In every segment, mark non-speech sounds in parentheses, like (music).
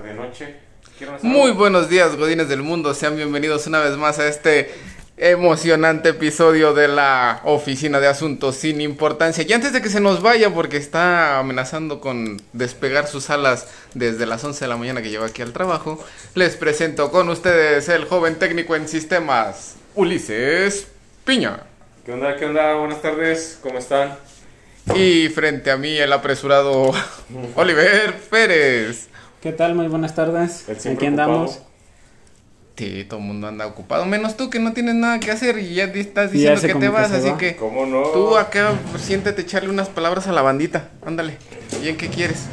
tarde, noche. Muy buenos días, godines del mundo. Sean bienvenidos una vez más a este emocionante episodio de la Oficina de Asuntos sin Importancia. Y antes de que se nos vaya, porque está amenazando con despegar sus alas desde las 11 de la mañana que lleva aquí al trabajo, les presento con ustedes el joven técnico en sistemas, Ulises Piña. ¿Qué onda? ¿Qué onda? Buenas tardes, ¿cómo están? Y frente a mí el apresurado (laughs) Oliver Pérez. ¿Qué tal? Muy buenas tardes. Aquí andamos. ocupado. Sí, todo el mundo anda ocupado, menos tú que no tienes nada que hacer y ya estás ya diciendo que te que vas, así va. que ¿Cómo no? tú acá siéntate echarle unas palabras a la bandita. Ándale. ¿Y en qué quieres?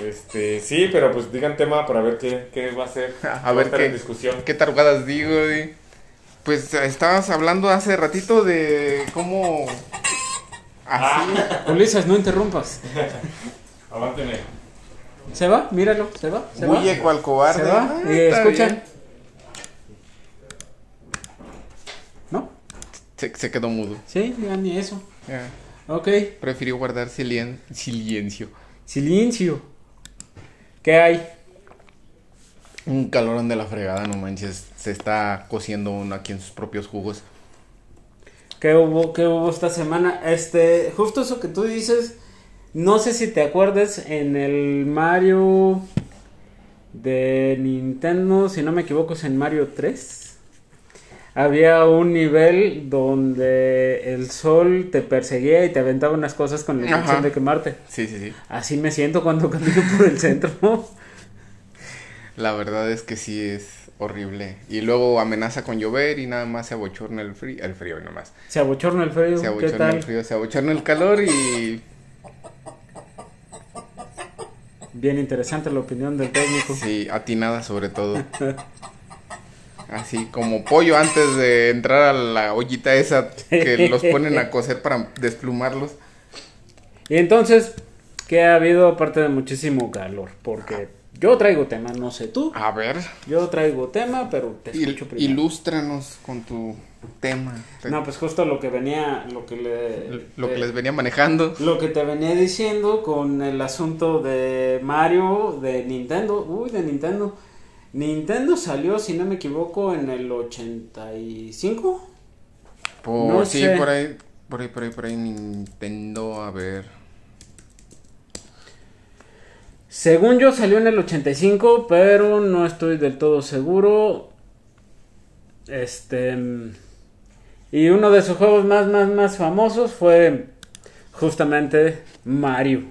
Este, sí, pero pues digan tema para ver qué, qué va a ser. A ver qué, en discusión. qué tarugadas digo. y- Pues estabas hablando hace ratito de cómo así. Ulises, no interrumpas. (laughs) Aguánteme. ¿Se va? Míralo, se va. Se va. Huye cual cobarde. Se va. Ah, escucha. bien. ¿No? Se, se quedó mudo. Sí, ya ni eso. Ya. Ok. Prefirió guardar silien- silencio. Silencio. ¿Qué hay? Un calorón de la fregada, no manches. Se está cociendo uno aquí en sus propios jugos. ¿Qué hubo? ¿Qué hubo esta semana? Este, justo eso que tú dices. No sé si te acuerdas en el Mario de Nintendo, si no me equivoco, es en Mario 3. Había un nivel donde el sol te perseguía y te aventaba unas cosas con la intención de quemarte. Sí, sí, sí. Así me siento cuando camino (laughs) por el centro. La verdad es que sí es horrible. Y luego amenaza con llover y nada más se abochorna el frío. El frío nomás. Se abochorna el frío. Se ¿Qué abochorna tal? el frío, se abochorna el calor y Bien interesante la opinión del técnico. sí, atinada sobre todo. Así como pollo antes de entrar a la ollita esa que (laughs) los ponen a cocer para desplumarlos. Y entonces, ¿qué ha habido aparte de muchísimo calor? Porque yo traigo tema, no sé tú. A ver, Yo traigo tema, pero te il- escucho primero. ilústranos con tu tema. No, pues justo lo que venía, lo que le... Lo que eh, les venía manejando. Lo que te venía diciendo con el asunto de Mario, de Nintendo. Uy, de Nintendo. Nintendo salió, si no me equivoco, en el 85. Por, No sí, sé. por ahí, por ahí, por ahí, por ahí, Nintendo, a ver. Según yo salió en el 85, pero no estoy del todo seguro. Este y uno de sus juegos más más más famosos fue justamente Mario.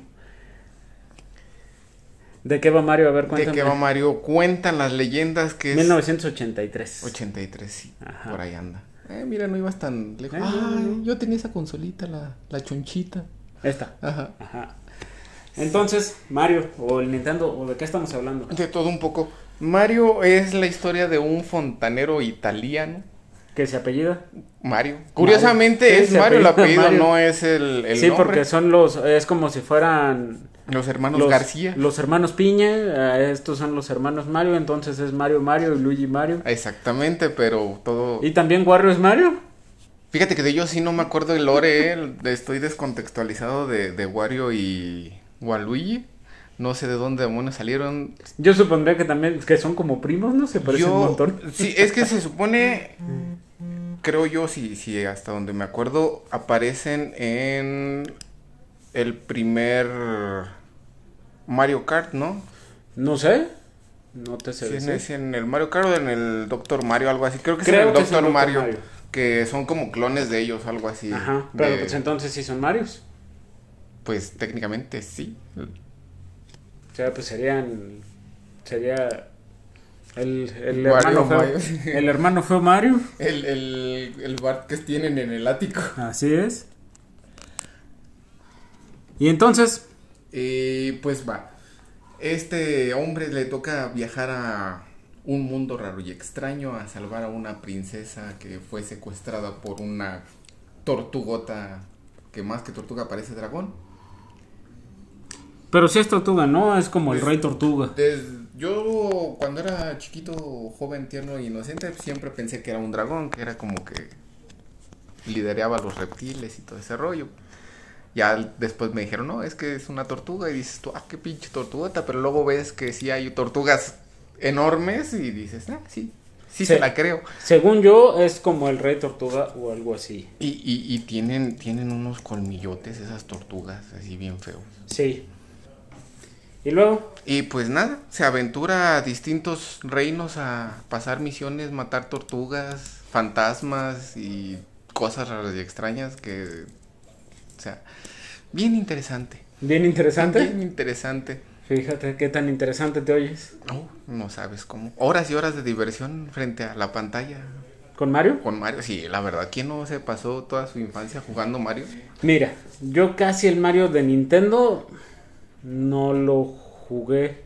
¿De qué va Mario? A ver, ¿De cuéntame. qué va Mario? Cuentan las leyendas que es 1983. 83, sí, Ajá. por ahí anda. Eh, mira, no ibas tan lejos. Eh, Ay, yo tenía esa consolita, la, la chonchita. Esta. Ajá. Ajá. Entonces, Mario o el Nintendo o de qué estamos hablando? De todo un poco. Mario es la historia de un fontanero italiano. ¿Qué se apellida? Mario. Curiosamente Sí, es Mario el apellido, Mario. no es el, el sí, nombre. porque son los es como si fueran Los hermanos los, García. Los hermanos Piña, eh, estos son los hermanos Mario, entonces es Mario Mario y Luigi Mario. Exactamente, pero todo... ¿Y también Wario es Mario? Fíjate que de ellos sí no me acuerdo el lore, eh, Estoy descontextualizado de, de Wario y Waluigi. No sé de dónde demonios salieron. Yo supondría que también, que son como primos, ¿no? Se parecen Yo- un montón. Sí, es que se supone, creo yo, si, si hasta donde me acuerdo, aparecen en el primer Mario Kart, ¿no? No sé, no te sé Si es, en el Mario Kart o en el Doctor Mario, algo así. Creo que Creo es en el Doctor. Mario, Mario. Que son como clones de ellos, algo así. Ajá, pero de- pues entonces sí son Marios. Pues técnicamente sí. O sea, pues serían, sería el, el hermano feo, Mario. (laughs) el hermano feo Mario. El, el, el bar que tienen en el ático. Así es. Y entonces, Y pues va. Este hombre le toca viajar a un mundo raro y extraño a salvar a una princesa que fue secuestrada por una tortugota que más que tortuga parece dragón. Pero si es tortuga, ¿no? Es como el rey tortuga. Yo cuando era chiquito, joven, tierno e inocente, siempre pensé que era un dragón, que era como que lideraba los reptiles y todo ese rollo. Ya después me dijeron, no, es que es una tortuga. Y dices tú, ah, qué pinche tortugota. Pero luego ves que sí hay tortugas enormes y dices, ah, sí, sí, Sí. se la creo. Según yo, es como el rey tortuga o algo así. Y, y, y tienen, tienen unos colmillotes esas tortugas, así bien feos. Sí. Y luego, Y pues nada, se aventura a distintos reinos a pasar misiones, matar tortugas, fantasmas y cosas raras y extrañas que... O sea, bien interesante. bien interesante. Bien interesante. Fíjate qué tan interesante te oyes. No, no sabes cómo. Horas y horas de diversión frente a la pantalla ¿Con Mario? con Mario. Sí, la verdad, ¿quién no se pasó toda su infancia jugando Mario? Mira, yo casi el Mario de Nintendo no lo jugué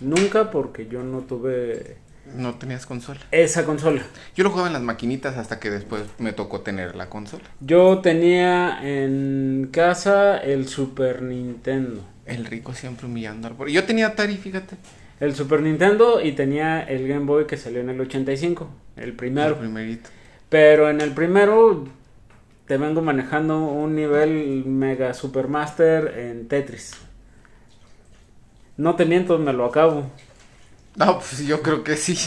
nunca porque yo no tuve No tenías consola. esa consola. Yo lo jugaba en las maquinitas hasta que después me tocó tener la consola. Yo tenía en casa el Super Nintendo. El rico siempre humillando al pobre. Yo tenía Atari, fíjate. El Super Nintendo y tenía el Game Boy que salió en el 85, el primero. El primerito. Pero en el primero te vengo manejando un nivel Mega Supermaster en Tetris. No te miento, me lo acabo. No, pues yo creo que sí.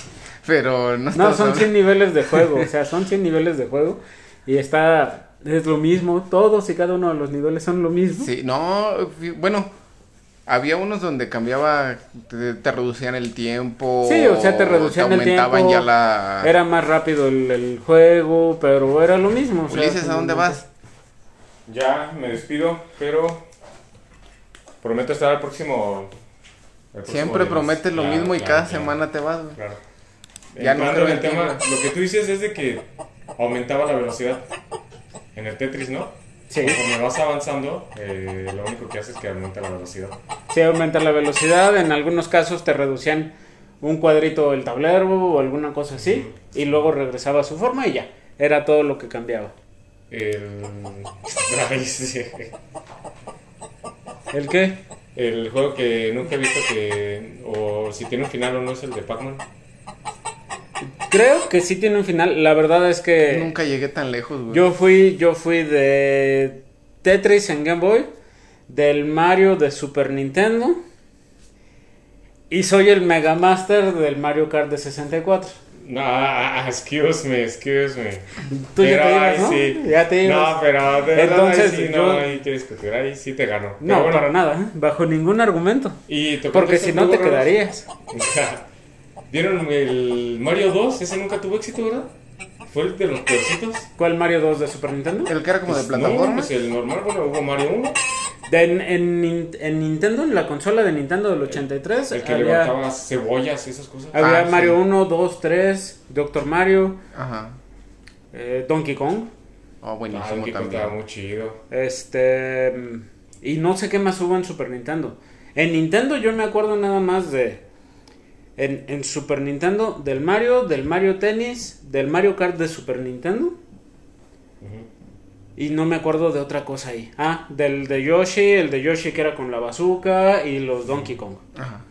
Pero no No, son hablando- 100 niveles de juego, o sea, son 100 niveles de juego y está, es lo mismo, todos y cada uno de los niveles son lo mismo. Sí, no, bueno, había unos donde cambiaba, te, te reducían el tiempo. Sí, o sea, te reducían el aumentaban tiempo, ya la... Era más rápido el, el juego, pero era lo mismo. o sea, Ulises, ¿a dónde vas? Ya me despido, pero prometo estar al próximo. Siempre prometes lo Claro, mismo y claro, cada claro, semana te vas, güey. Claro. Ya no creo en el tema, lo que tú dices es de que aumentaba la velocidad en el Tetris, ¿no? Sí. Conforme vas avanzando, eh, lo único que hace es que aumenta la velocidad. Sí, aumenta la velocidad, en algunos casos te reducían un cuadrito del tablero o alguna cosa así, y luego regresaba a su forma y ya, era todo lo que cambiaba. El. (laughs) ¿El qué? El juego que nunca he visto que. O si tiene un final o no es el de Pac-Man. Creo que sí tiene un final, la verdad es que... Nunca llegué tan lejos, güey. Yo fui, yo fui de Tetris en Game Boy, del Mario de Super Nintendo y soy el Mega Master del Mario Kart de 64. No, ah, excuse me, excuse me. Tú ya Pero te ahí ibas, ¿no? sí. Ya te ibas. No, pero de verdad Entonces, ahí sí, yo- no hay que discutir. Ahí sí te ganó. No, bueno, para nada, ¿eh? bajo ningún argumento. Y te Porque si no te quedarías. (laughs) ¿Vieron el Mario 2? Ese nunca tuvo éxito, ¿verdad? Fue el de los peorcitos. ¿Cuál Mario 2 de Super Nintendo? El que era como de Pues, No, plataforma. pues el normal, bueno, hubo Mario 1. De- en, en Nin- en Nintendo, en la consola de Nintendo del 83, El que había, levantaba cebollas y esas cosas. había Ah, sí. Mario 1, 2, 3, Doctor Mario, Ajá. eh, Donkey Kong. Oh, Ah, Donkey Kong también. estaba muy chido. Este. mm, Y no sé qué más hubo en Super Nintendo. En Nintendo yo me acuerdo nada más de. En, en Super Nintendo, del Mario, del Mario Tennis, del Mario Kart de Super Nintendo. Ujú. Y no me acuerdo de otra cosa ahí. Ah, del de Yoshi, el de Yoshi que era con la bazooka y los Donkey Kong. Ajá.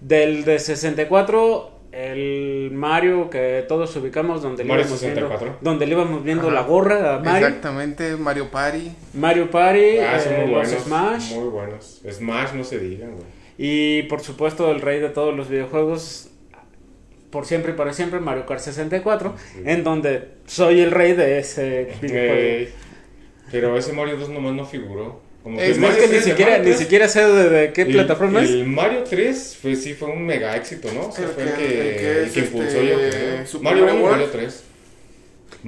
Del de 64, el Mario que todos ubicamos donde le Mario íbamos 64. viendo, donde le íbamos viendo Ajá. la gorra a Mario. Exactamente, Mario Party. Mario Party, Ah, eh, muy los buenos. Smash. Muy buenos. Smash no se digan, güey. Y por supuesto, el rey de todos los videojuegos, por siempre y para siempre, Mario Kart 64, Sí. en donde soy el rey de ese videojuego. Eh, pero ese Mario 2 nomás no figuró. Como Es Es Mario que ni 3, el siquiera, Mario ni 3, siquiera sé de, de qué el- plataforma es. El Mario 3 fue, sí fue un mega éxito, ¿no? O sea, El fue el que- que, el que el es que impulsó este, yo creo. Super Mario Mario 1 y World. Mario 3.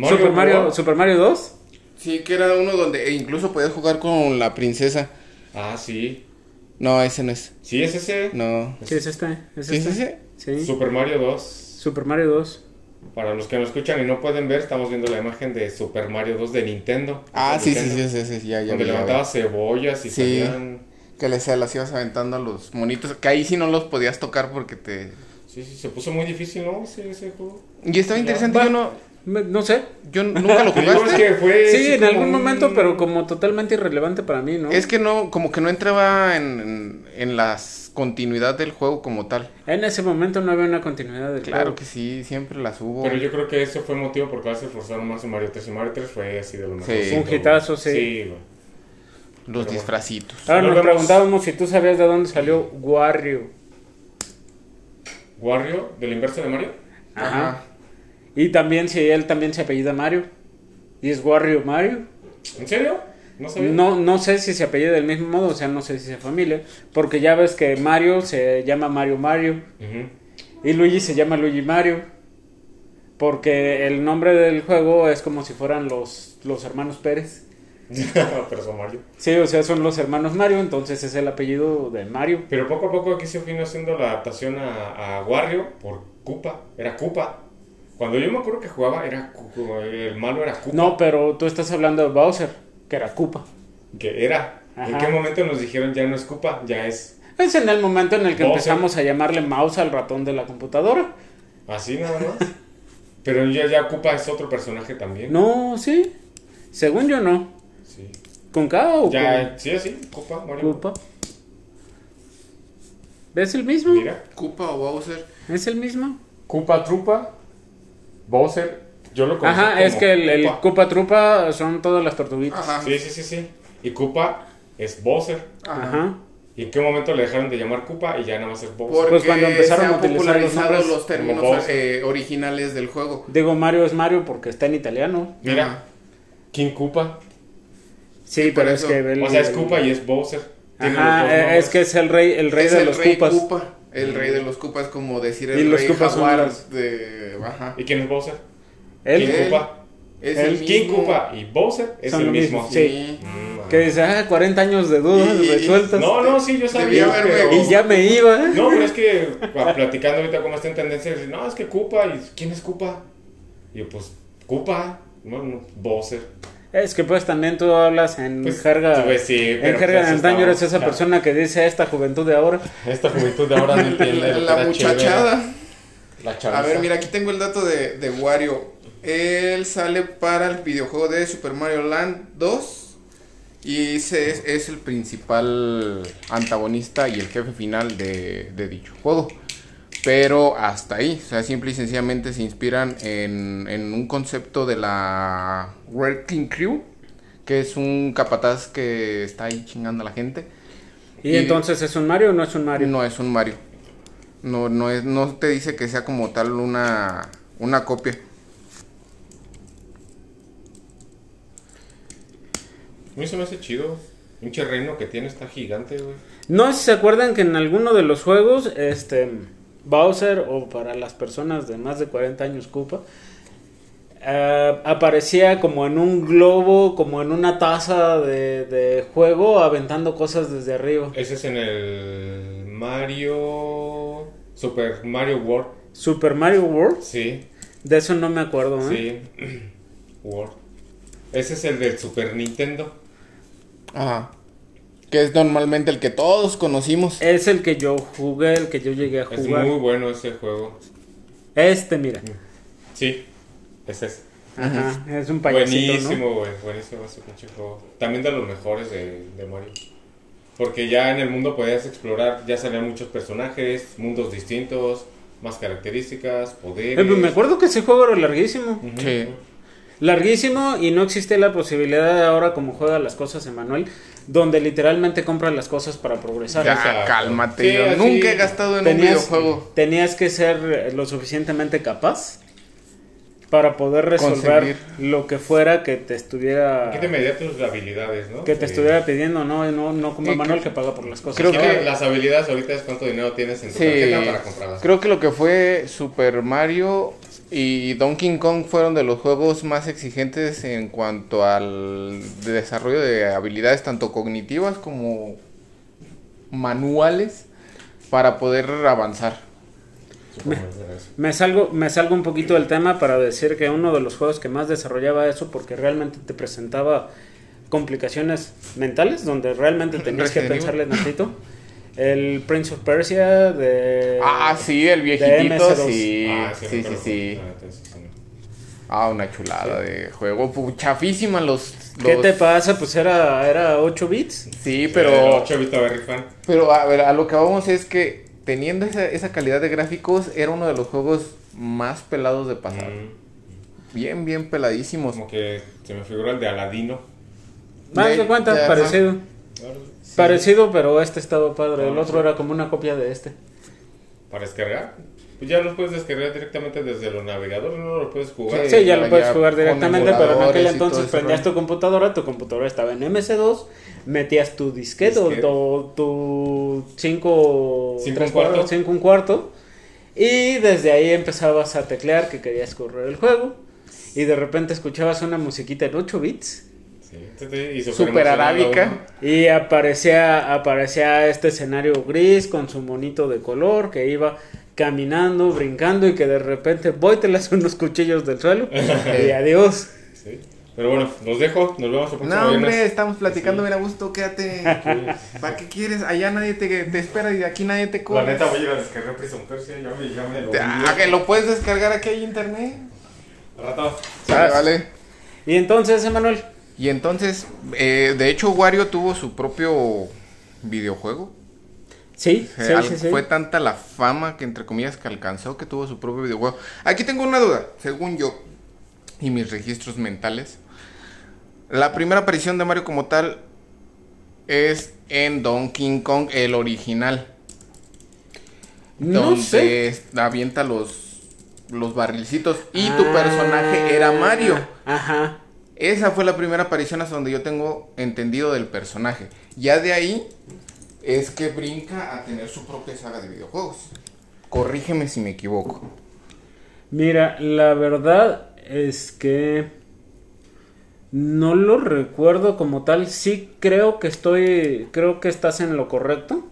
Super, Mario, World. Super Mario 2. Sí, que era uno donde e incluso podías jugar con la princesa. Ah, sí. No, ese no es. Sí, es ese. No. Sí, es este. Es ¿Sí es este. ese? Sí. Super Mario 2. Super Mario 2. Para los que no escuchan y no pueden ver, estamos viendo la imagen de Super Mario 2 de Nintendo. Ah, sí, sí, Nintendo, sí, ese, sí, ya, ya. Donde vi, ya vi. levantaba cebollas y Sí. salían. Que les las ibas aventando a los monitos. Que ahí sí no los podías tocar porque te. Sí, sí, se puso muy difícil, ¿no? Ese, ese juego. Y estaba interesante. Yo no. No sé. Yo nunca lo (laughs) Te digo, es jugaste. que fue Sí, así en como algún un- momento, pero como totalmente irrelevante para mí, ¿no? Es que no, como que no entraba en, en, en la continuidad del juego como tal. En ese momento no había una continuidad del Claro juego. que sí, siempre las hubo. Pero yo creo que eso fue motivo por cual se esforzaron más en Mario 3. Y Mario 3 fue así de lo mejor. Sí. Un hitazo, sí. Sí, güey. Los bueno. disfracitos. Ahora nos Volvemos. preguntábamos si tú sabías de dónde salió Wario. Wario, del inverso de Mario. Ajá. Y también si él también se apellida Mario. Y es Wario Mario. ¿En serio? No sabía. No, no sé si se apellida del mismo modo, o sea, no sé si es familia. Porque ya ves que Mario se llama Mario Mario. Y Luigi se llama Luigi Mario. Porque el nombre del juego es como si fueran los, los hermanos Pérez. (laughs) Pero son Mario. Sí, o sea, son los hermanos Mario, entonces es el apellido de Mario. Pero poco a poco aquí se vino haciendo la adaptación a, a Wario por Koopa. Era Koopa. Cuando yo me acuerdo que jugaba, era el malo era Koopa. No, pero tú estás hablando de Bowser, que era Koopa. Que era. ¿En qué momento nos dijeron ya no es Koopa? Ya es Es en el momento en el que Bowser. empezamos a llamarle mouse al ratón de la computadora. así nada más. Pero ya, ya Koopa es otro personaje también. No, sí. Según yo no. Sí. ¿Con K o Ya, sí, así. Koopa, Mario. Koopa? ¿Es el mismo? Mira. Koopa o Bowser. ¿Es el mismo? Koopa Trupa. Bowser. Yo lo conozco Ajá, es que el, el Koopa. Trupa son todas las tortuguitas. Ajá. Sí, sí, sí, sí. Y Koopa es Bowser. Ajá. ¿Y en qué momento le dejaron de llamar Koopa y ya nada más es Bowser? Porque Pues cuando empezaron se a han utilizar los nombres los términos eh, originales del juego. Digo Mario es Mario porque está en italiano. Mira, Ajá. King Koopa. Sí, pero es eso. que... el- O sea, es Koopa y es Bowser. Ajá, eh, es que es el rey, el rey es de el los rey Koopas. Koopa. El rey de los es como decir el Y los rey Koopas son jaguar los- de... Ajá. ¿Y quién es Bowser? King Él. Koopa. Es El el King. Koopa y Bowser es Son el lo mismo. mismo, Sí. Mm, que dice, ah, 40 años de dudas Y- y- resueltas. No, no, sí, yo sabía. Pero... Y ya me iba. No, pero es que platicando ahorita cómo está en tendencia, no, es que Koopa. ¿Y quién es Koopa? Y yo, pues, Koopa. No, no, Bowser. Es que pues también tú hablas en Pues, jerga. pues, sí, en jerga pues, de antaño eres esa claro. persona que dice esta juventud de ahora. Esta juventud de ahora no (laughs) entiende. La era muchachada. La A ver, mira, aquí tengo el dato de, de Wario. Él sale para el videojuego de Super Mario Land 2. Y ese es, es el principal antagonista y el jefe final de, de dicho juego. Pero hasta ahí, o sea, simple y sencillamente se inspiran en, en un concepto de la Wrecking Crew, que es un capataz que está ahí chingando a la gente. Y, Y- entonces es un Mario o no es un Mario. No es un Mario. No, no, es, no te dice que sea como tal una, una copia. A mí se me hace chido. Un reino que tiene está gigante, güey. No sé si se acuerdan que en alguno de los juegos, este Bowser, o para las personas de más de 40 años Koopa, eh, aparecía como en un globo, como en una taza de, de juego, aventando cosas desde arriba. Ese es en el Mario. Super Mario World. Super Mario World, Sí, de eso no me acuerdo. ¿eh? sí. (clears throat) World. Ese es el del Super Nintendo. Ajá. Que es normalmente el que todos conocimos. Es el que yo jugué, el que yo llegué a Es jugar. muy bueno ese juego. Este, mira. Sí, ese es. Ajá, es un payasito, buenísimo, güey. Buenísimo ese pinche juego. También de los mejores de, de Mario. Porque ya en el mundo podías explorar, ya salían muchos personajes, mundos distintos, más características, poderes. Eh, me acuerdo que ese juego era larguísimo. Sí. Larguísimo y no existe la posibilidad de ahora como juega las cosas Emanuel, donde literalmente compras las cosas para progresar. Ya, O sea, cálmate. Sí, yo nunca he gastado en un videojuego. tenías que ser eh, lo suficientemente capaz para poder resolver Conseguir. lo que fuera que te estuviera Aquí te medía tus habilidades, ¿no? que te Sí. estuviera pidiendo, no, no, no como Y Emanuel que- que paga por las cosas. creo que- las habilidades ahorita es cuánto dinero tienes en tu Sí. tarjeta para comprarlas. Creo que lo que fue Super Mario y Donkey Kong fueron de los juegos más exigentes en cuanto al desarrollo de habilidades tanto cognitivas como manuales para poder avanzar. Me salgo, me salgo un poquito del tema para decir que uno de los juegos que más desarrollaba eso porque realmente te presentaba complicaciones mentales donde realmente tenías que pensarle tantito. (laughs) El Prince of Persia de Ah, sí, el de viejitito, MS2. sí, Ah, sí, sí, sí. Ah, sí. Ah, una chulada de juego, chafísima los, ¿Qué te pasa? Pues era era 8 bits. Sí, pero 8 bit Berry fan. Pero a ver, a lo que vamos es que teniendo esa, esa calidad de gráficos era uno de los juegos más pelados de pasar. Mm, Bien, bien peladísimos. Como que se me figura el de Aladino. Más De- de cuenta, de- parecido. Parecido, pero este estaba padre. El otro era como una copia de este. Para descargar. Pues ya los puedes descargar directamente desde los navegadores, no lo puedes jugar. Sí, ya, lo puedes jugar directamente, pero en aquel entonces prendías tu computadora, tu computadora estaba en MS2, metías tu disquete o tu- tu 5 Cinco un cuarto. 5 un cuarto y desde ahí empezabas a teclear que querías correr el juego y de repente escuchabas una musiquita en 8 bits Sí, y Super arábica. y aparecía aparecía este escenario gris con su monito de color que iba caminando, brincando y que de repente voy te las unos cuchillos del suelo y (laughs) adiós. Sí. Pero bueno, los dejo. Nos vemos próximo No, hombre, viernes. estamos platicando bien a gusto, quédate. ¿Para qué quieres? Allá nadie te, te espera y de aquí nadie te La corre. neta voy a ir a descargar Prison Persia. Ya me, ya me lo Ah, que lo puedes descargar aquí hay internet. Al rato. Sale, vale. Y entonces, Emanuel, Y entonces, eh, de hecho, Wario tuvo su propio videojuego. sí, Eh, sí, al- sí, sí. Fue tanta la fama que, entre comillas, que alcanzó que tuvo su propio videojuego. Aquí tengo una duda, según yo y mis registros mentales. La primera aparición de Mario como tal es en Donkey Kong, el original. No donde sé. avienta los, los barrilcitos. Y tu Ah, personaje era Mario. Ajá. Esa fue la primera aparición hasta donde yo tengo entendido del personaje. Ya de ahí es que brinca a tener su propia saga de videojuegos. Corrígeme si me equivoco. Mira, la verdad es que no lo recuerdo como tal. Sí creo que estoy, creo que estás en lo correcto.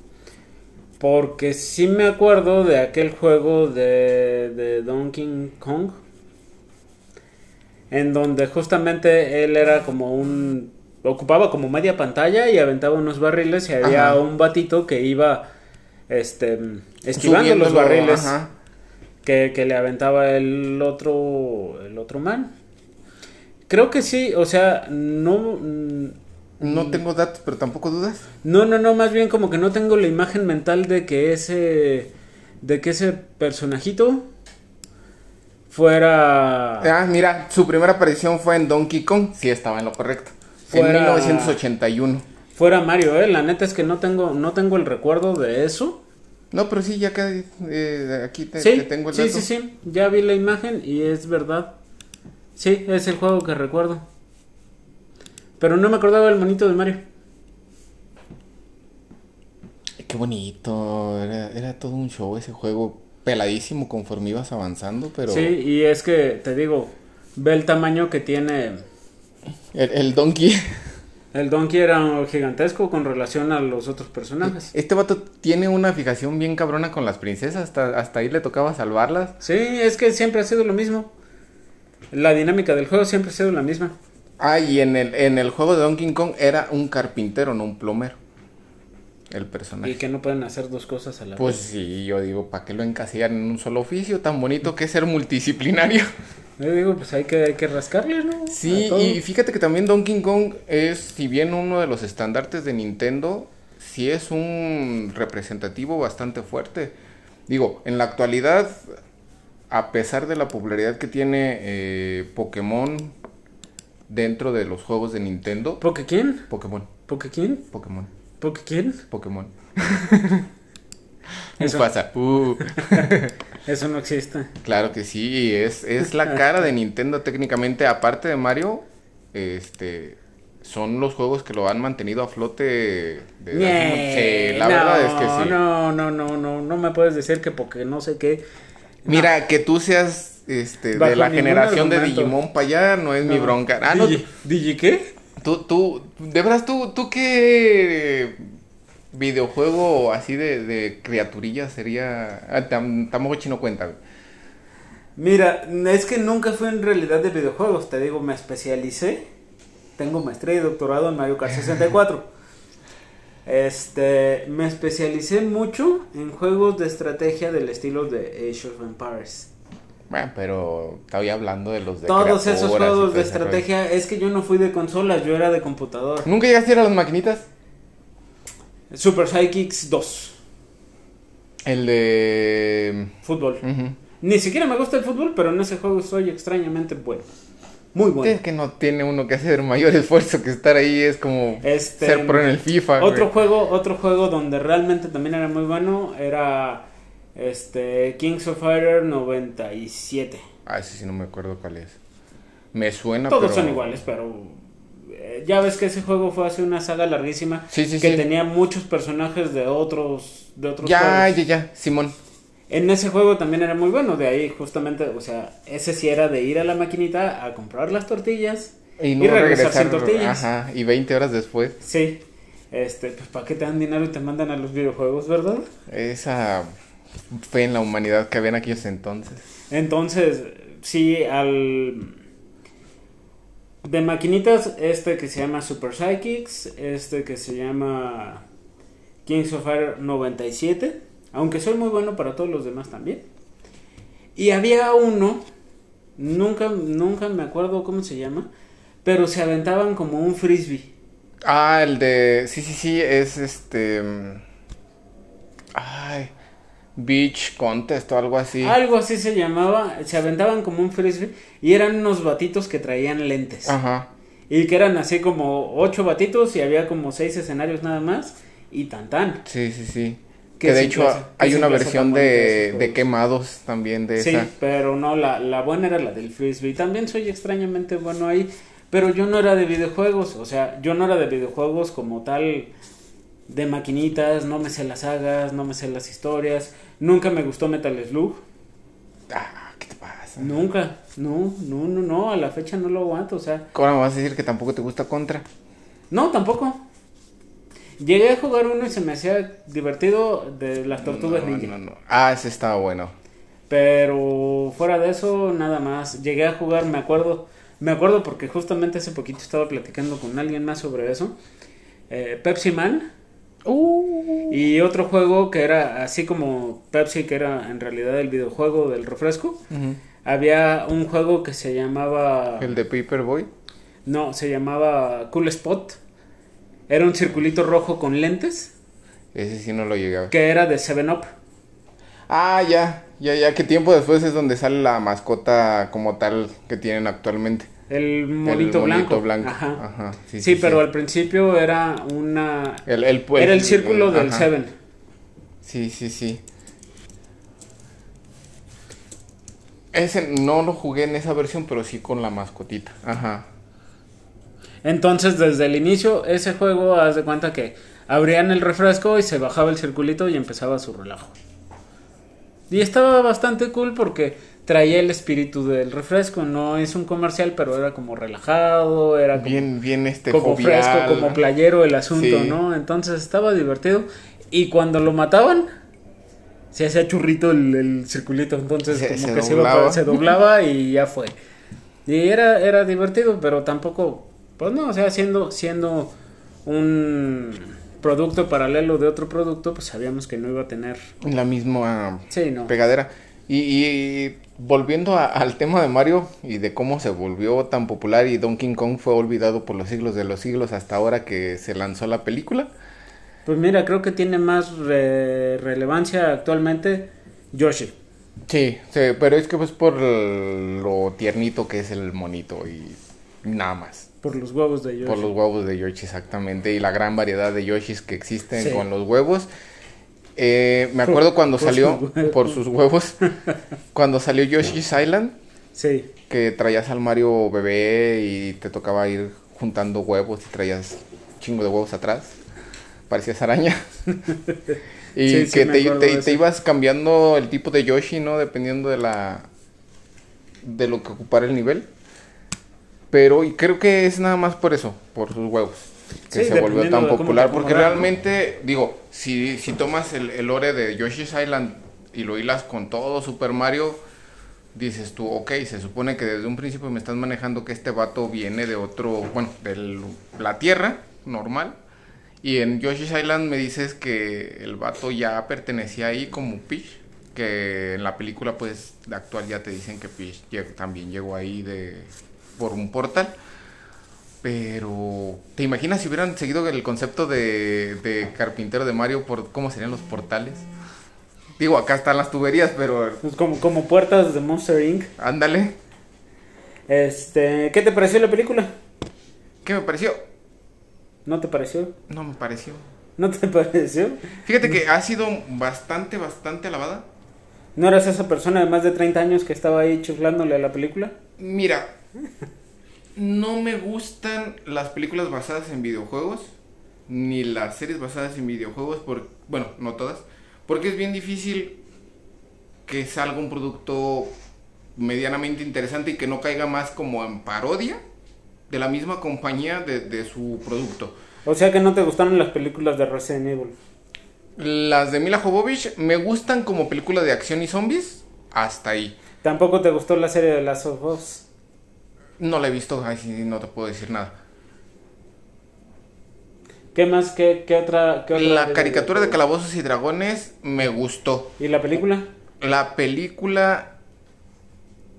Porque sí me acuerdo de aquel juego de, de Donkey Kong. En donde justamente él era como un... Ocupaba como media pantalla y aventaba unos barriles y había Ajá. un batito que iba este, esquivando los barriles que, que le aventaba el otro el otro man. Creo que sí, o sea, no mm, No tengo datos, pero tampoco dudas. no no no, más bien como que no tengo la imagen mental de que ese de que ese personajito fuera Ah, mira, su primera aparición fue en Donkey Kong. Sí, estaba en lo correcto. Fuera- En 1981. fuera Mario, eh, la neta es que no tengo no tengo el recuerdo de eso. No, pero sí, ya acá, eh, aquí te, sí, te tengo el sí, dato. sí, sí, ya vi la imagen y es verdad. Sí, es el juego que recuerdo. Pero no me acordaba del monito de Mario. Qué bonito. Era, era todo un show ese juego. Peladísimo conforme ibas avanzando, pero... Sí, y es que te digo, ve el tamaño que tiene. El, el Donkey... El Donkey era gigantesco con relación a los otros personajes. Este vato tiene una fijación bien cabrona con las princesas. Hasta, hasta ahí le tocaba salvarlas. Sí, es que siempre ha sido lo mismo. La dinámica del juego siempre ha sido la misma. Ah, y en el, en el juego de Donkey Kong era un carpintero, no un plomero. El personaje. Y que no pueden hacer dos cosas a la Pues vez. sí, yo digo, ¿para qué lo encasillan en un solo oficio tan bonito que es ser multidisciplinario? (laughs) Yo digo, pues hay que, hay que rascarle, ¿no? Sí, y fíjate que también Donkey Kong es, si bien uno de los estandartes de Nintendo, sí es un representativo bastante fuerte. Digo, en la actualidad, a pesar de la popularidad que tiene eh, Pokémon dentro de los juegos de Nintendo, ¿Poke quién? Pokémon, ¿Poke quién? Pokémon, ¿Poke quién? Pokémon. (laughs) Eso. Mufasa, uh. (laughs) Eso no existe. Claro que sí, es, es la cara de Nintendo técnicamente, aparte de Mario, este son los juegos que lo han mantenido a flote Sí, la no, verdad es que sí. No, no, no, no, no me puedes decir que porque no sé qué. Mira, que tú seas este de la generación de. Digimon para allá no es mi bronca. Ah, no, ¿Digi, ¿Digi qué? Tú, tú, de verdad, tú, tú qué videojuego así de, de criaturilla sería... Ah, tam- Tamagotchi no cuenta. güey. Mira, es que nunca fue en realidad de videojuegos, te digo, me especialicé. Tengo maestría y doctorado en Mario Kart (laughs) 64. Este, me especialicé mucho en juegos de estrategia del estilo de Age of Empires. Bueno, pero estaba hablando de los de Todos esos juegos de rollo. estrategia, es que yo no fui de consolas, yo era de computador. ¿Nunca llegaste a ir a las maquinitas? Super Psychics 2, El de... fútbol. Ujú. Ni siquiera me gusta el fútbol, pero en ese juego soy extrañamente bueno. muy bueno. Es que no tiene uno que hacer mayor esfuerzo que estar ahí, es como Este, ser pro en el FIFA. Otro güey. juego, otro juego donde realmente también era muy bueno era este Kings of Fighters 97. Ah, ese sí no me acuerdo cuál es. Me suena, Todos pero- son iguales, pero eh, ya ves que ese juego fue hace una saga larguísima Sí, sí, que sí. tenía muchos personajes de otros de otros Ya, juegos. ya, ya, Simón. En ese juego también era muy bueno, de ahí justamente, o sea, ese sí era de ir a la maquinita a comprar las tortillas Y no regresar regresar. sin tortillas. Ajá, y 20 horas después. Sí. Este, pues para qué te dan dinero y te mandan a los videojuegos, ¿verdad? Esa fe en la humanidad que había en aquellos entonces. Entonces, sí, al... De maquinitas, este que se llama Super Psychics, este que se llama Kings of Fire 97, aunque soy muy bueno para todos los demás también. Y había uno, nunca, nunca me acuerdo cómo se llama, pero se aventaban como un frisbee. Ah, el de. Sí, sí, sí, es este. mm, Ay. Beach Contest o algo así. Algo así se llamaba, se aventaban como un frisbee y eran unos batitos que traían lentes. Ajá. Y que eran así como ocho batitos y había como seis escenarios nada más y tan tan. Sí, sí, sí. Que de hecho hay una versión de, de quemados también de Sí, esa. pero no, la, la buena era la del frisbee. También soy extrañamente bueno ahí, pero yo no era de videojuegos, o sea, yo no era de videojuegos como tal de maquinitas, no me sé las sagas, no me sé las historias, nunca me gustó Metal Slug, Ah, ¿qué te pasa? nunca, no, no, no, no, a la fecha no lo aguanto, o sea, Ahora me vas a decir que tampoco te gusta Contra. no, tampoco. Llegué a jugar uno y se me hacía divertido de las tortugas No, ninja. no, no. Ah, ese estaba bueno. Pero fuera de eso, nada más. Llegué a jugar, me acuerdo. Me acuerdo porque justamente hace poquito estaba platicando con alguien más sobre eso. eh, Pepsi Man. Uh. Y otro juego que era así como Pepsi, que era en realidad el videojuego del refresco. Había un juego que se llamaba. El de Paperboy. No, se llamaba Cool Spot. Era un circulito rojo con lentes. Ese sí no lo llegaba. Que era de 7-Up. Ah, ya, ya, ya. ¿Qué tiempo después es donde sale la mascota como tal que tienen actualmente? El monito, monito blanco. blanco. Ajá. Ajá, sí, Sí, sí, pero sí. al principio era una. El, el, era el círculo del ajá. Seven. Sí, sí, sí. Ese no lo jugué en esa versión, pero sí con la mascotita. Ajá. Entonces, desde el inicio, ese juego, haz de cuenta que abrían el refresco y se bajaba el circulito y empezaba su relajo. Y estaba bastante cool porque traía el espíritu del refresco. No es un comercial, pero era como relajado, era como, Bien, bien este como jovial. fresco, como playero el asunto, Sí. ¿no? Entonces estaba divertido. Y cuando lo mataban, se hacía churrito el, el circulito. Entonces, Se- como se que se, iba, doblaba. se doblaba y ya fue. Y era, era divertido, pero tampoco, pues no, o sea, siendo, siendo un producto paralelo de otro producto, pues sabíamos que no iba a tener. La misma Sí, no. pegadera. Y, y volviendo a- al tema de Mario y de cómo se volvió tan popular y Donkey Kong fue olvidado por los siglos de los siglos hasta ahora que se lanzó la película. Pues mira, creo que tiene más re- relevancia actualmente Yoshi. Sí, sí, pero es que pues por lo tiernito que es el monito y nada más. Por los huevos de Yoshi. Por los huevos de Yoshi, exactamente. Y la gran variedad de Yoshis que existen Sí. con los huevos. Eh, me acuerdo cuando Por salió, por sus huevos, (laughs) cuando salió Yoshi's Island, Sí. que traías al Mario bebé y te tocaba ir juntando huevos y traías chingo de huevos atrás. Parecías araña. (laughs) y Sí, que te, ibas cambiando el tipo de Yoshi, ¿no? Dependiendo de la... de lo que ocupara el nivel. Pero y creo que es nada más por eso, por sus huevos. Que Sí, se volvió tan popular. Porque realmente, digo, si, si tomas el, el lore de Yoshi's Island y lo hilas con todo Super Mario, dices tú, ok, se supone que desde un principio me estás manejando que este vato viene de otro, bueno, de la Tierra, normal. Y en Yoshi's Island me dices que el vato ya pertenecía ahí como Peach. Que en la película, pues, actual ya te dicen que Peach también llegó ahí de por un portal. Pero, ¿te imaginas si hubieran seguido el concepto de, de carpintero de Mario por cómo serían los portales? Digo, acá están las tuberías, pero Pues como, como puertas de Monster Inc. ándale. Este, ¿qué te pareció la película? ¿Qué me pareció? ¿No te pareció? No me pareció. ¿No te (laughs) pareció? Fíjate que ha sido bastante, bastante alabada. ¿No eras esa persona de más de 30 años que estaba ahí chuflándole a la película? Mira, no me gustan las películas basadas en videojuegos, ni las series basadas en videojuegos, por, bueno, no todas, porque es bien difícil que salga un producto medianamente interesante y que no caiga más como en parodia de la misma compañía de, de su producto. O sea que no te gustaron las películas de Resident Evil. Las de Mila Jovovich me gustan como película de acción y zombies, hasta ahí. Tampoco te gustó la serie de Last of Us. No la he visto, ay, sí, no te puedo decir nada. ¿Qué más? ¿Qué, qué otra? Qué otra La caricatura de Calabozos y Dragones me gustó. ¿Y la película? La película,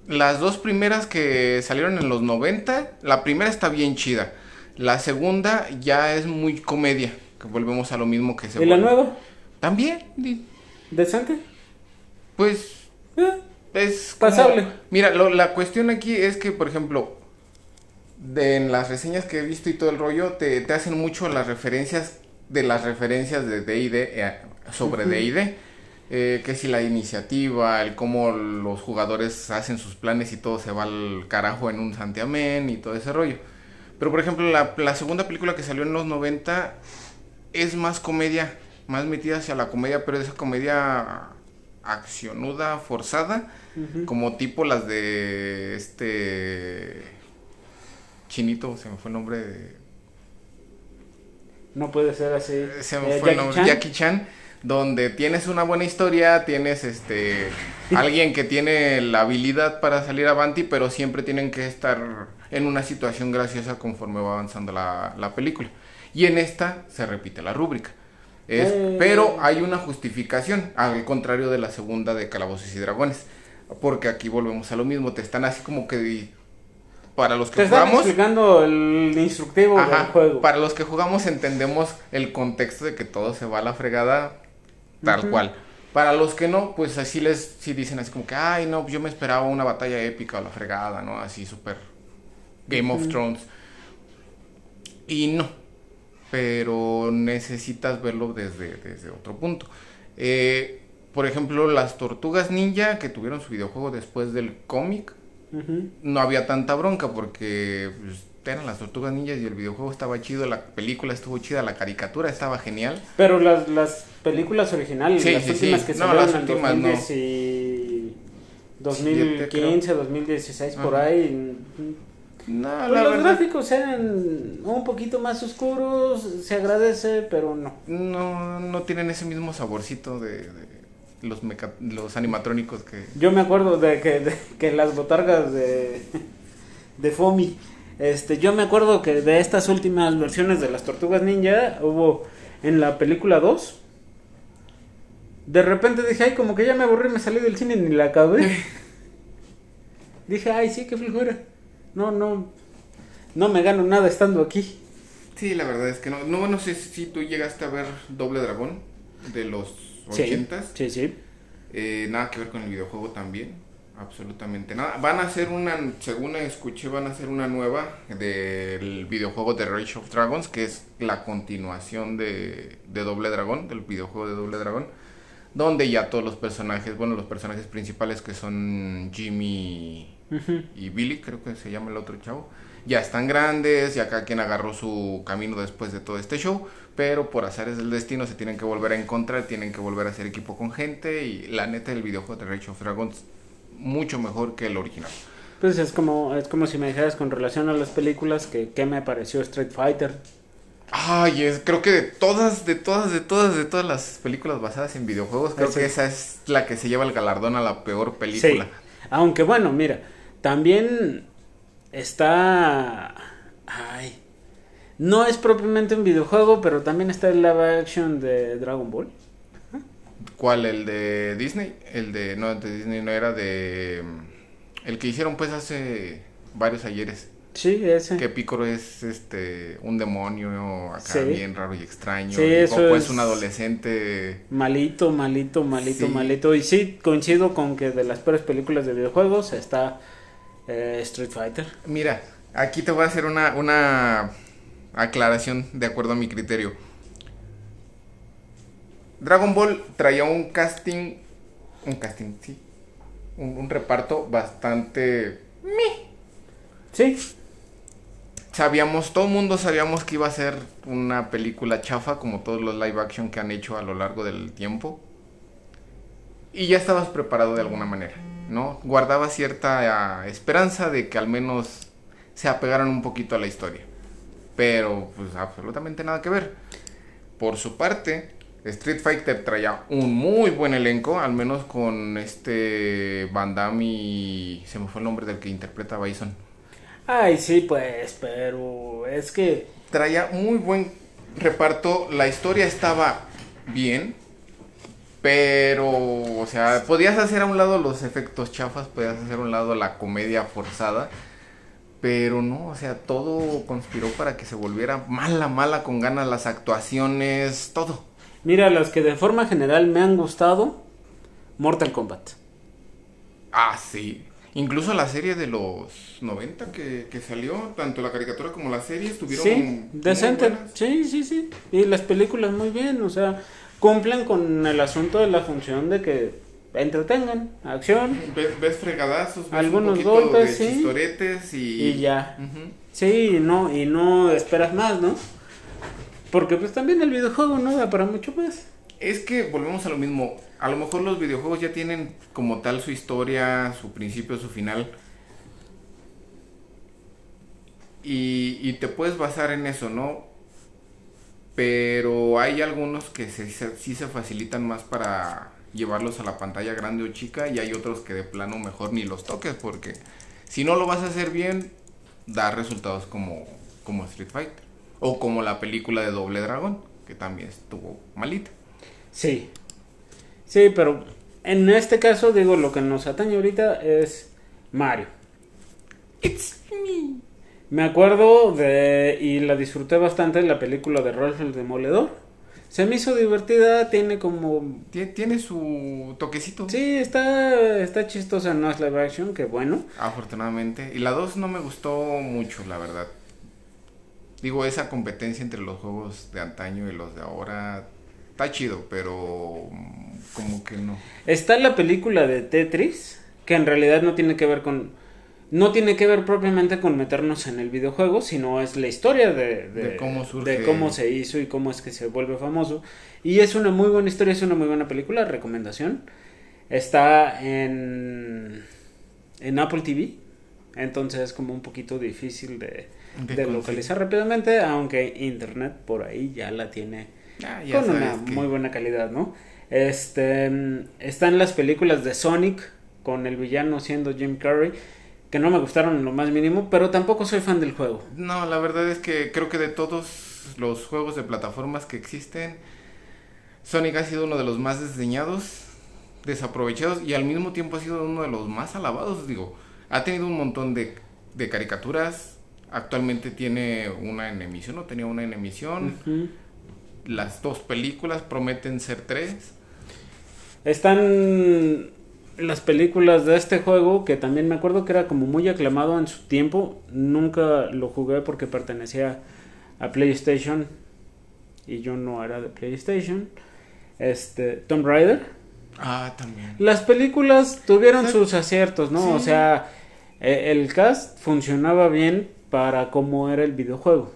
las dos primeras que salieron en los 90, la primera está bien chida. La segunda ya es muy comedia, que volvemos a lo mismo que se ¿Y la nueva? También, ¿Decente? pues Eh, es como- Pasable. Mira, lo- la cuestión aquí es que, por ejemplo, de, en las reseñas que he visto y todo el rollo, te, te hacen mucho las referencias de las referencias de D&D eh, sobre. D&D. eh, que si la iniciativa, el cómo los jugadores hacen sus planes y todo se va al carajo en un santiamén y todo ese rollo. Pero por ejemplo, la, la segunda película que salió en los 90 es más comedia, más metida hacia la comedia, pero esa comedia accionuda, forzada, como tipo las de este chinito, se me fue el nombre de No puede ser así. se me Eh, fue el Jackie nombre, Chan. Jackie Chan, donde tienes una buena historia, tienes este (laughs) alguien que tiene la habilidad para salir avanti, pero siempre tienen que estar en una situación graciosa conforme va avanzando la, la película. Y en esta se repite la rúbrica. Es- Eh. Pero hay una justificación, al contrario de la segunda de Calabozos y Dragones. Porque aquí volvemos a lo mismo, te están así como que para los que Te están jugamos, explicando el instructivo Ajá, del juego. Para los que jugamos entendemos el contexto de que todo se va a la fregada tal cual. Para los que no, pues así les sí dicen así como que, ay, no, yo me esperaba una batalla épica o la fregada, ¿no? Así súper Game of. Thrones. Y no, pero necesitas verlo desde, desde otro punto. Eh, por ejemplo, las tortugas ninja que tuvieron su videojuego después del cómic, no había tanta bronca porque pues, eran las tortugas ninjas y el videojuego estaba chido, la película estuvo chida, la caricatura estaba genial. Pero las, las películas originales, Sí, las sí, últimas sí. que No, salieron en últimas no. 2010 y Siete, 2015, 2016, por ahí. No, Pues la los verdad, gráficos eran un poquito más oscuros, se agradece, pero no. no, no tienen ese mismo saborcito de, de los, meca- los animatrónicos que... Yo me acuerdo de que, de que las botargas de, de Fomi, este, yo me acuerdo que de estas últimas versiones de las Tortugas Ninja hubo en la película 2. De repente dije, ay, como que ya me aburrí, me salí del cine y ni la acabé. (laughs) dije, ay, sí, qué flojera. No, no, no me gano nada estando aquí. Sí, la verdad es que no. No, no sé si tú llegaste a ver Doble Dragón de los Sí, ochentas. sí, sí. Eh, nada que ver con el videojuego también. Absolutamente nada. Van a hacer una, según escuché, van a hacer una nueva del videojuego de Rage of Dragons, que es la continuación de, de Doble Dragón, del videojuego de Doble Dragón, donde ya todos los personajes, bueno, los personajes principales que son Jimmy Y Billy, creo que se llama el otro chavo, ya están grandes, ya cada quien agarró su camino después de todo este show, pero por azares del destino se tienen que volver a encontrar, tienen que volver a hacer equipo con gente y la neta el videojuego de Rage of Dragons mucho mejor que el original. Pues es como, es como si me dijeras con relación a las películas que, que me pareció Street Fighter. Ay, es, creo que de todas, de todas, de todas, de todas las películas basadas en videojuegos, creo sí. que esa es la que se lleva el galardón a la peor película. Sí. Aunque bueno, mira, también está... Ay. No es propiamente un videojuego, pero también está el live action de Dragon Ball. ¿Cuál? ¿El de Disney? El de, no, el de Disney no era de... mm, El que hicieron pues hace varios ayeres. Sí, ese. Que Picoro es este un demonio acá Sí. bien raro y extraño. Sí, y eso Goku es... es- un adolescente. Malito, malito, malito, Sí. malito. Y sí, coincido con que de las peores películas de videojuegos está Eh, Street Fighter. Mira, aquí te voy a hacer una, una aclaración de acuerdo a mi criterio. Dragon Ball traía un casting, un casting, sí, un, un reparto bastante... Sí. Sabíamos, todo el mundo sabíamos que iba a ser una película chafa como todos los live action que han hecho a lo largo del tiempo. Y ya estabas preparado de alguna manera, ¿no? Guardaba cierta ah, esperanza de que al menos se apegaran un poquito a la historia. Pero pues absolutamente nada que ver. Por su parte, Street Fighter traía un muy buen elenco, al menos con este Van Damme y... Se me fue el nombre del que interpreta a Bison. Ay, sí, pues, pero es que... traía muy buen reparto, la historia estaba bien, pero, o sea, podías hacer a un lado los efectos chafas, podías hacer a un lado la comedia forzada, pero no, o sea, todo conspiró para que se volviera mala, mala, con ganas las actuaciones, todo. Mira, las que de forma general me han gustado, Mortal Kombat. Ah, sí. Incluso la serie de los 90 que, que salió, tanto la caricatura como la serie, estuvieron Sí, decente. Sí, sí, sí. Y las películas muy bien, o sea, cumplen con el asunto de la función de que entretengan, acción Ves, ves fregadazos, ves Algunos un golpes, de sí. chistoretes y... y ya. Ujú. Sí, y no, y no esperas más, ¿no? Porque pues también el videojuego no da para mucho más. Es que volvemos a lo mismo. A lo mejor los videojuegos ya tienen como tal su historia, su principio, su final. Y, y te puedes basar en eso, ¿no? Pero hay algunos que se, se- sí se facilitan más para llevarlos a la pantalla grande o chica y hay otros que de plano mejor ni los toques porque si no lo vas a hacer bien, da resultados como, como Street Fighter. O como la película de Doble Dragón, que también estuvo malita. Sí. Sí, pero en este caso, digo, lo que nos atañe ahorita es Mario. It's me. Me acuerdo de, y la disfruté bastante, la película de Rolf el Demoledor. Se me hizo divertida, tiene como... Tie- Tiene su toquecito. Sí, está, está chistosa, no es live action, que bueno. Afortunadamente. Y la 2 no me gustó mucho, la verdad. Digo, esa competencia entre los juegos de antaño y los de ahora está chido, pero mm, como que no. Está la película de Tetris, que en realidad no tiene que ver con... No tiene que ver propiamente con meternos en el videojuego, sino es la historia de, De cómo surge. de cómo se hizo y cómo es que se vuelve famoso. Y es una muy buena historia, es una muy buena película, recomendación. Está en, en Apple TV, entonces es como un poquito difícil de, localizar rápidamente, aunque Internet por ahí ya la tiene Ah, ya con una que- muy buena calidad, ¿no? Este mm, están las películas de Sonic con el villano siendo Jim Carrey que no me gustaron en lo más mínimo, pero tampoco soy fan del juego. No, la verdad es que creo que de todos los juegos de plataformas que existen, Sonic ha sido uno de los más desdeñados, desaprovechados y al mismo tiempo ha sido uno de los más alabados. Digo, ha tenido un montón de, de caricaturas. Actualmente tiene una en emisión, o tenía una en emisión. Las dos películas prometen ser tres. Están las películas de este juego que también me acuerdo que era como muy aclamado en su tiempo. Nunca lo jugué porque pertenecía a PlayStation y yo no era de PlayStation. Este, Tomb Raider. Ah, también. Las películas tuvieron sus aciertos, ¿no? Sí. O sea, eh, el cast funcionaba bien para cómo era el videojuego.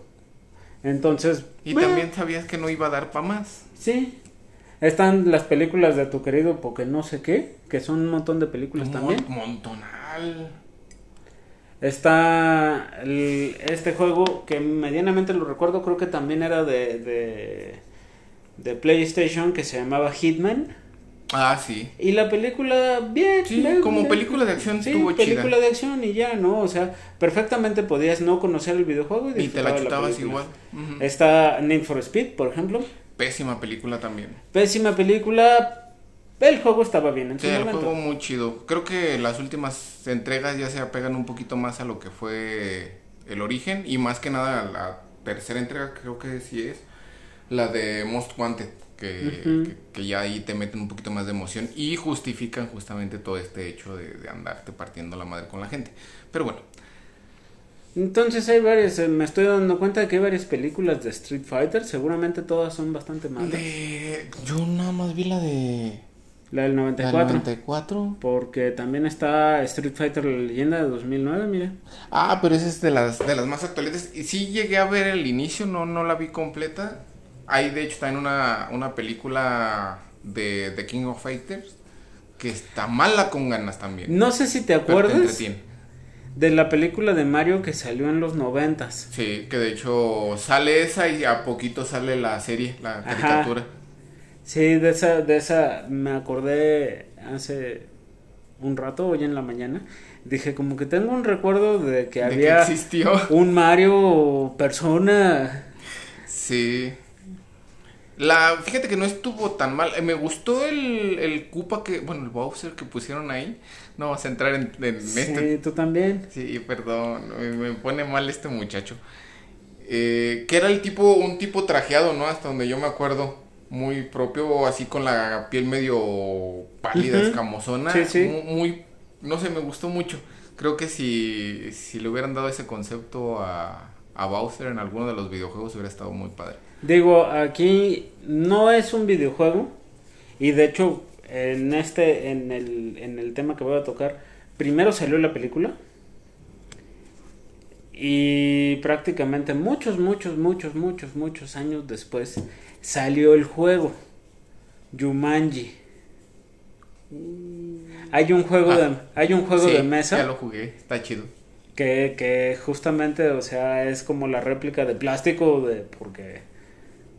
Entonces, Y bueno, también sabías que no iba a dar para más. sí. Están las películas de tu querido porque no sé qué, que son un montón de películas también. montonal. Está el- este juego que medianamente lo recuerdo, creo que también era de, de, de PlayStation, que se llamaba Hitman. Ah, sí. Y la película, bien. Sí, bien, como bien. película de acción Sí, estuvo película chida. de acción y ya, ¿no? O sea, perfectamente podías no conocer el videojuego y Y te la chutabas igual. Está Need for Speed, por ejemplo. Pésima película también. Pésima película. El juego estaba bien en su Sí, el juego muy chido. Creo que las últimas entregas ya se apegan un poquito más a lo que fue el origen. Y más que nada la tercera entrega, creo que sí es. La de Most Wanted. que, que, que ya ahí te meten un poquito más de emoción y justifican justamente todo este hecho de, de andarte partiendo la madre con la gente. Pero bueno, Entonces hay varias, eh, me estoy dando cuenta de que hay varias películas de Street Fighter, seguramente todas son bastante malas. de- yo nada más vi la de... La del la 94. del 94. Porque también está Street Fighter La Leyenda de 2009, mire. Ah, pero esa es de las, de las más actuales. Y sí llegué a ver el inicio, no, no la vi completa. Hay de hecho también una, una película de The King of Fighters que está mala con ganas también. No sé si te te acuerdas entretiene. De la película de Mario que salió en los noventas. Sí, que de hecho sale esa y a poquito sale la serie, la Ajá. caricatura. Sí, de esa, de esa me acordé hace un rato, hoy en la mañana. Dije, como que tengo un recuerdo de que De había que existió. un Mario persona. Sí. La, fíjate que no estuvo tan mal. Eh, Me gustó el, el Koopa que, bueno, el Bowser que pusieron ahí. No vas a entrar en, en Sí, este tú también. Sí, perdón, me, me pone mal este muchacho. Eh, que era el tipo, un tipo trajeado, ¿no? Hasta donde yo me acuerdo. Muy propio, así con la piel medio pálida, Ujú. escamosona. Sí, sí. Muy, muy- no sé, me gustó mucho. Creo que si, si le hubieran dado ese concepto a, a Bowser en alguno de los videojuegos hubiera estado muy padre. Digo, aquí no es un videojuego. Y de hecho, en este, en el, en el tema que voy a tocar, primero salió la película. Y prácticamente muchos, muchos, muchos, muchos, muchos años después salió el juego. Jumanji. Hay un juego Ah, de, hay un juego Sí, de mesa Ya lo jugué, está chido. que, que justamente, o sea, es como la réplica de plástico de porque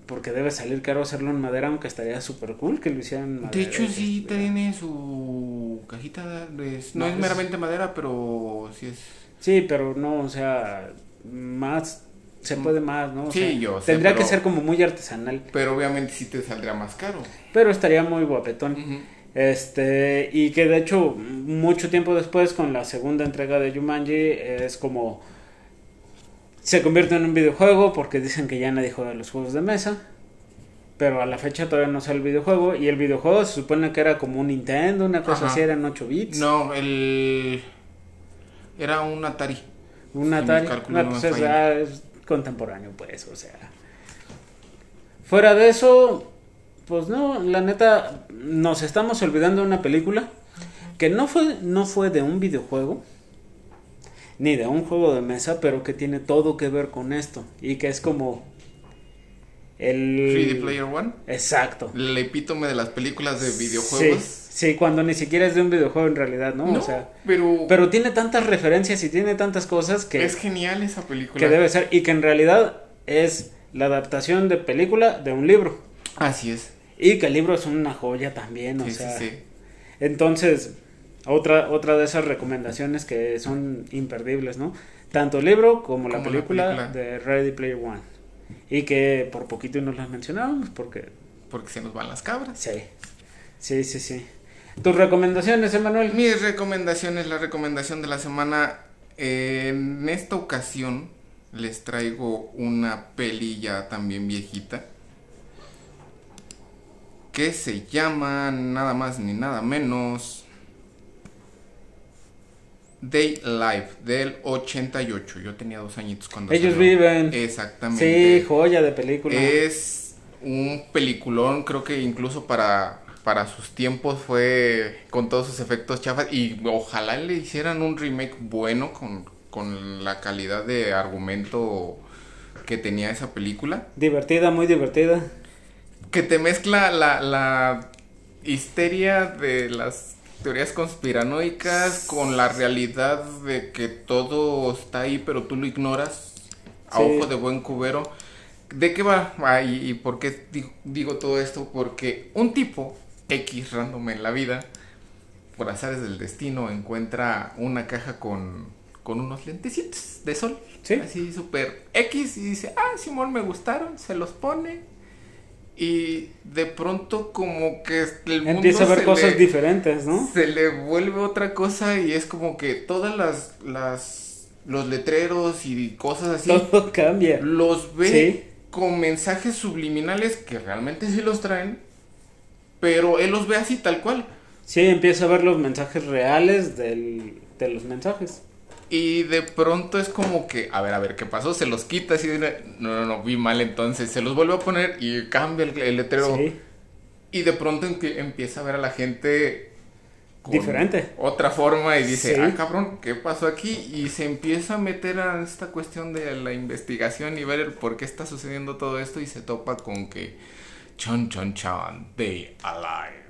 porque debe salir caro hacerlo en madera, aunque estaría súper cool que lo hicieran en madera. De hecho, sí tiene su cajita. de- no, No, es meramente madera, pero sí es. Sí, pero no, o sea, más se puede más, ¿no? O Sí, sea, yo sé, Tendría que ser como muy artesanal, Pero obviamente sí te saldría más caro. pero estaría muy guapetón. Este, y que de hecho, mucho tiempo después, con la segunda entrega de Jumanji, es como. Se convierte en un videojuego porque dicen que ya nadie juega los juegos de mesa. Pero a la fecha todavía no sale el videojuego. Y el videojuego se supone que era como un Nintendo, una cosa Ajá. así, eran 8 bits. No, el. Era un Atari. Un Atari. No, pues es, ah, es contemporáneo, pues, o sea. Fuera de eso, pues no, la neta, nos estamos olvidando de una película que no fue, no fue de un videojuego, ni de un juego de mesa, pero que tiene todo que ver con esto. Y que es como. El. 3D Player One. Exacto. El epítome de las películas de videojuegos. Sí, sí, cuando ni siquiera es de un videojuego en realidad, ¿no? No, o sea. pero, Pero tiene tantas referencias y tiene tantas cosas que. es genial esa película. que debe ser y que en realidad es la adaptación de película de un libro Así es. y que el libro es una joya también, o Sí, sea, sí, sí. entonces otra otra de esas recomendaciones que son imperdibles, ¿no? Tanto el libro como, la, Como la película de Ready Player One y que por poquito y nos las mencionábamos porque Porque se nos van las cabras. sí, sí, sí, sí. Tus recomendaciones, Emanuel. Mis recomendaciones, la recomendación de la semana. En esta ocasión les traigo una peli ya también viejita. Que se llama nada más ni nada menos. Day Life del 88. Yo tenía dos añitos cuando Ellos salió. viven. Exactamente. Sí, joya de película. Es un peliculón, creo que incluso para, para sus tiempos fue con todos sus efectos chafas y ojalá le hicieran un remake bueno con, con la calidad de argumento que tenía esa película. Divertida, muy divertida. Que te mezcla la, la histeria de las teorías conspiranoicas con la realidad de que todo está ahí pero tú lo ignoras a Sí. ojo de buen cubero. ¿De qué va? Ah, y, y por qué digo, digo todo esto? Porque un tipo X random en la vida, por azares del destino, encuentra una caja con, con unos lentecitos de sol. Sí. Así súper X y dice, ah, Simón, me gustaron, se los pone. Y de pronto como que el mundo Empieza a ver se cosas le- diferentes, ¿no? se le vuelve otra cosa y es como que todas las, las los letreros y cosas así Todo (laughs) cambia. los ve Sí. con mensajes subliminales que realmente sí los traen, pero él los ve así tal cual. Sí, empieza a ver los mensajes reales del, de los mensajes. Y de pronto es como que, a ver, a ver, ¿qué pasó? Se los quita así de, no, no, no, vi mal entonces, se los vuelve a poner y cambia el, el letrero. Sí, Y de pronto empieza a ver a la gente Diferente. Otra forma y dice, Sí. ah, cabrón, ¿qué pasó aquí? Y se empieza a meter a esta cuestión de la investigación y ver el por qué está sucediendo todo esto y se topa con que, chon, chon, chon, they alive.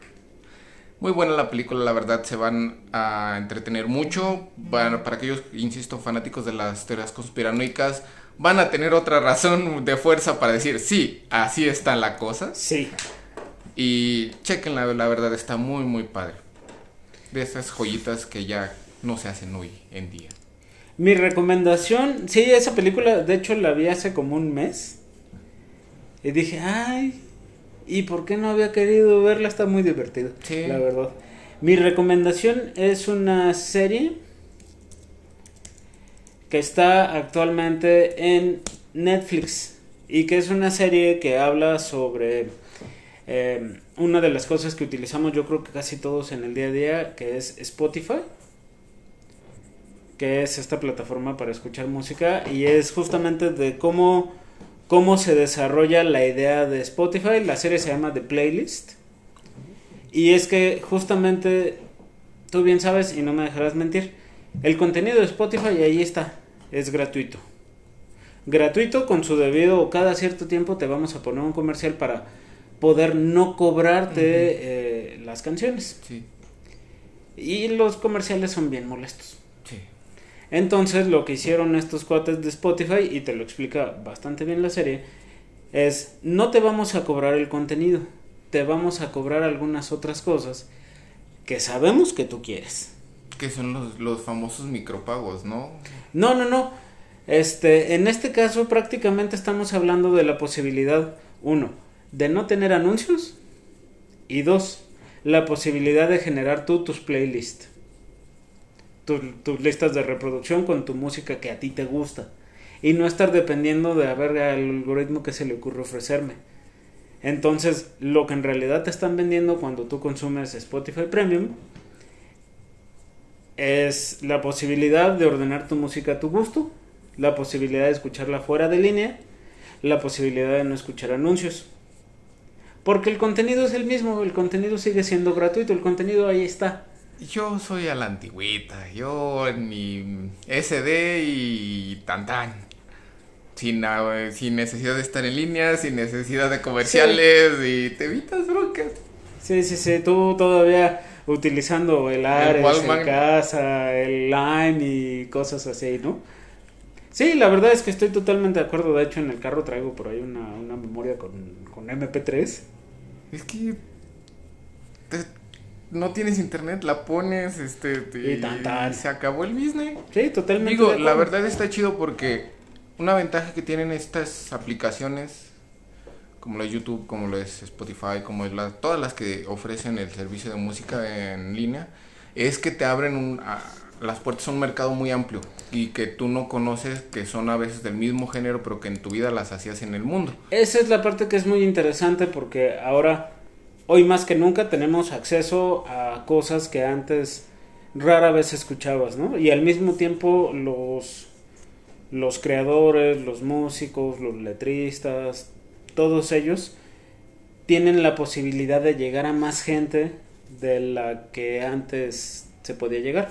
Muy buena la película, la verdad, se van a entretener mucho. Van, para aquellos, insisto, fanáticos de las teorías conspiranoicas, van a tener otra razón de fuerza para decir, sí, así está la cosa. sí. Y chequenla, la verdad está muy muy padre. De esas joyitas que ya no se hacen hoy en día. Mi recomendación, sí, esa película, de hecho la vi hace como un mes. Y dije, ay, ¿y por qué no había querido verla? Está muy divertida, Sí. la verdad. Mi recomendación es una serie que está actualmente en Netflix y que es una serie que habla sobre eh, una de las cosas que utilizamos yo creo que casi todos en el día a día, que es Spotify que es esta plataforma para escuchar música y es justamente de cómo, cómo se desarrolla la idea de Spotify. La serie se llama The Playlist y es que justamente tú bien sabes y no me dejarás mentir, el contenido de Spotify ahí está, es gratuito. Gratuito con su debido, cada cierto tiempo te vamos a poner un comercial para poder no cobrarte eh, las canciones. Sí, Y los comerciales son bien molestos. Entonces lo que hicieron estos cuates de Spotify, y te lo explica bastante bien la serie, es no te vamos a cobrar el contenido, te vamos a cobrar algunas otras cosas que sabemos que tú quieres. Que son los, los famosos micropagos, ¿no? No, no, no. Este, en este caso prácticamente estamos hablando de la posibilidad, uno, de no tener anuncios y dos, la posibilidad de generar tú tus playlists, tu- tus listas de reproducción con tu música que a ti te gusta y no estar dependiendo de a ver al algoritmo que se le ocurre ofrecerme. Entonces, lo que en realidad te están vendiendo cuando tú consumes Spotify Premium es la posibilidad de ordenar tu música a tu gusto, la posibilidad de escucharla fuera de línea, la posibilidad de no escuchar anuncios. Porque el contenido es el mismo, el contenido sigue siendo gratuito, el contenido ahí está. Yo soy a la antigüita, yo en mi SD y tan tan. Sin, ah, sin necesidad de estar en línea, sin necesidad de comerciales y te evitas broncas. Sí, sí, sí, tú todavía utilizando el Ares en casa, el Lime y cosas así, ¿no? Sí, la verdad es que estoy totalmente de acuerdo. De hecho, en el carro traigo por ahí una, una memoria con, con MP3. Es que te- no tienes internet, la pones, este, te- Y tan, tan. se acabó el business. Sí, totalmente. Digo, la verdad está chido porque una ventaja que tienen estas aplicaciones, como lo es YouTube, como lo es Spotify, como es la, todas las que ofrecen el servicio de música en línea, es que te abren un, a- las puertas a un mercado muy amplio y que tú no conoces, que son a veces del mismo género, pero que en tu vida las hacías en el mundo. Esa es la parte que es muy interesante porque ahora, hoy más que nunca, tenemos acceso a cosas que antes rara vez escuchabas, ¿no? Y al mismo tiempo los, los creadores, los músicos, los letristas, todos ellos tienen la posibilidad de llegar a más gente de la que antes se podía llegar.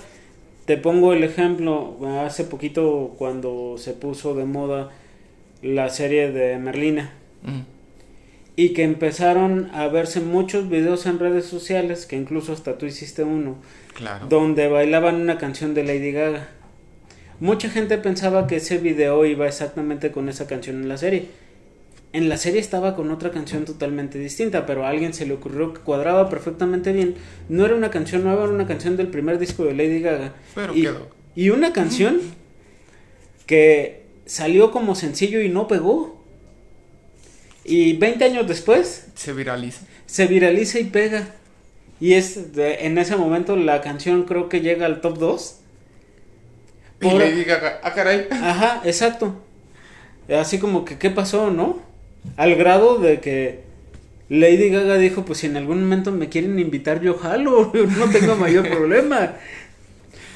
Te pongo el ejemplo, hace poquito cuando se puso de moda la serie de Merlina y que empezaron a verse muchos videos en redes sociales, que incluso hasta tú hiciste uno, Claro. donde bailaban una canción de Lady Gaga. Mucha gente pensaba que ese video iba exactamente con esa canción en la serie. En la serie estaba con otra canción totalmente distinta, pero a alguien se le ocurrió que cuadraba perfectamente bien. No era una canción nueva, era una canción del primer disco de Lady Gaga. Pero y, quedó. y una canción que salió como sencillo y no pegó. Y 20 años después Se viraliza. se viraliza y pega. Y es de- en ese momento la canción creo que llega al top 2. Y le diga, ah, caray. Ajá, exacto. Así como que, ¿qué pasó, no? Al grado de que Lady Gaga dijo, pues si en algún momento me quieren invitar, yo jalo, (laughs) no tengo mayor problema.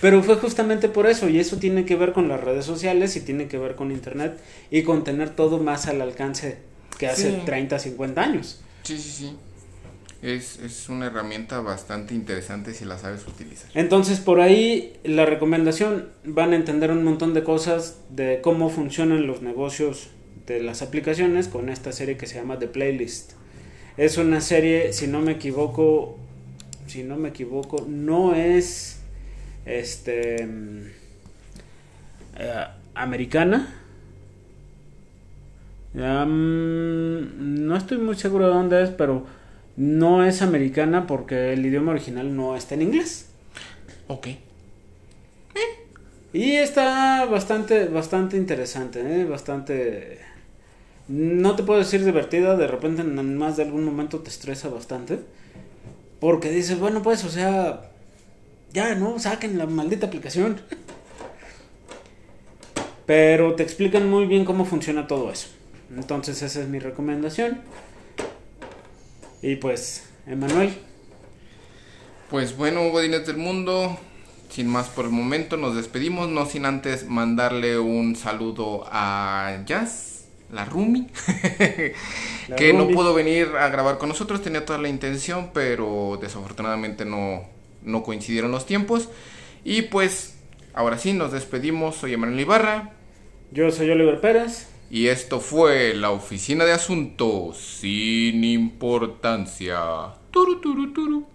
Pero fue justamente por eso, y eso tiene que ver con las redes sociales y tiene que ver con Internet y con tener todo más al alcance que hace Sí. 30, 50 años. Sí, sí, sí. Es, es una herramienta bastante interesante si la sabes utilizar. Entonces por ahí la recomendación van a entender un montón de cosas de cómo funcionan los negocios de las aplicaciones con esta serie que se llama The Playlist. Es una serie, si no me equivoco, si no me equivoco, no es este mm, eh, americana. No estoy muy seguro de dónde es, pero no es americana porque el idioma original no está en inglés. Ok. Y está bastante, bastante interesante, ¿eh? bastante... No te puedo decir divertida, de repente en más de algún momento te estresa bastante. Porque dices, bueno, pues, o sea, ya, ¿no? Saquen la maldita aplicación. (laughs) Pero te explican muy bien cómo funciona todo eso. Entonces esa es mi recomendación. Y pues, Emanuel, Pues bueno, Godines del Mundo, sin más por el momento, nos despedimos, no sin antes mandarle un saludo a Jazz, la Rumi, (laughs) La que no pudo venir a grabar con nosotros, tenía toda la intención, pero desafortunadamente no, no coincidieron los tiempos. Y pues, ahora sí, nos despedimos, soy Emanuel Ibarra, yo soy Oliver Pérez. Y esto fue la Oficina de Asuntos sin Importancia. Turu, turu, turu.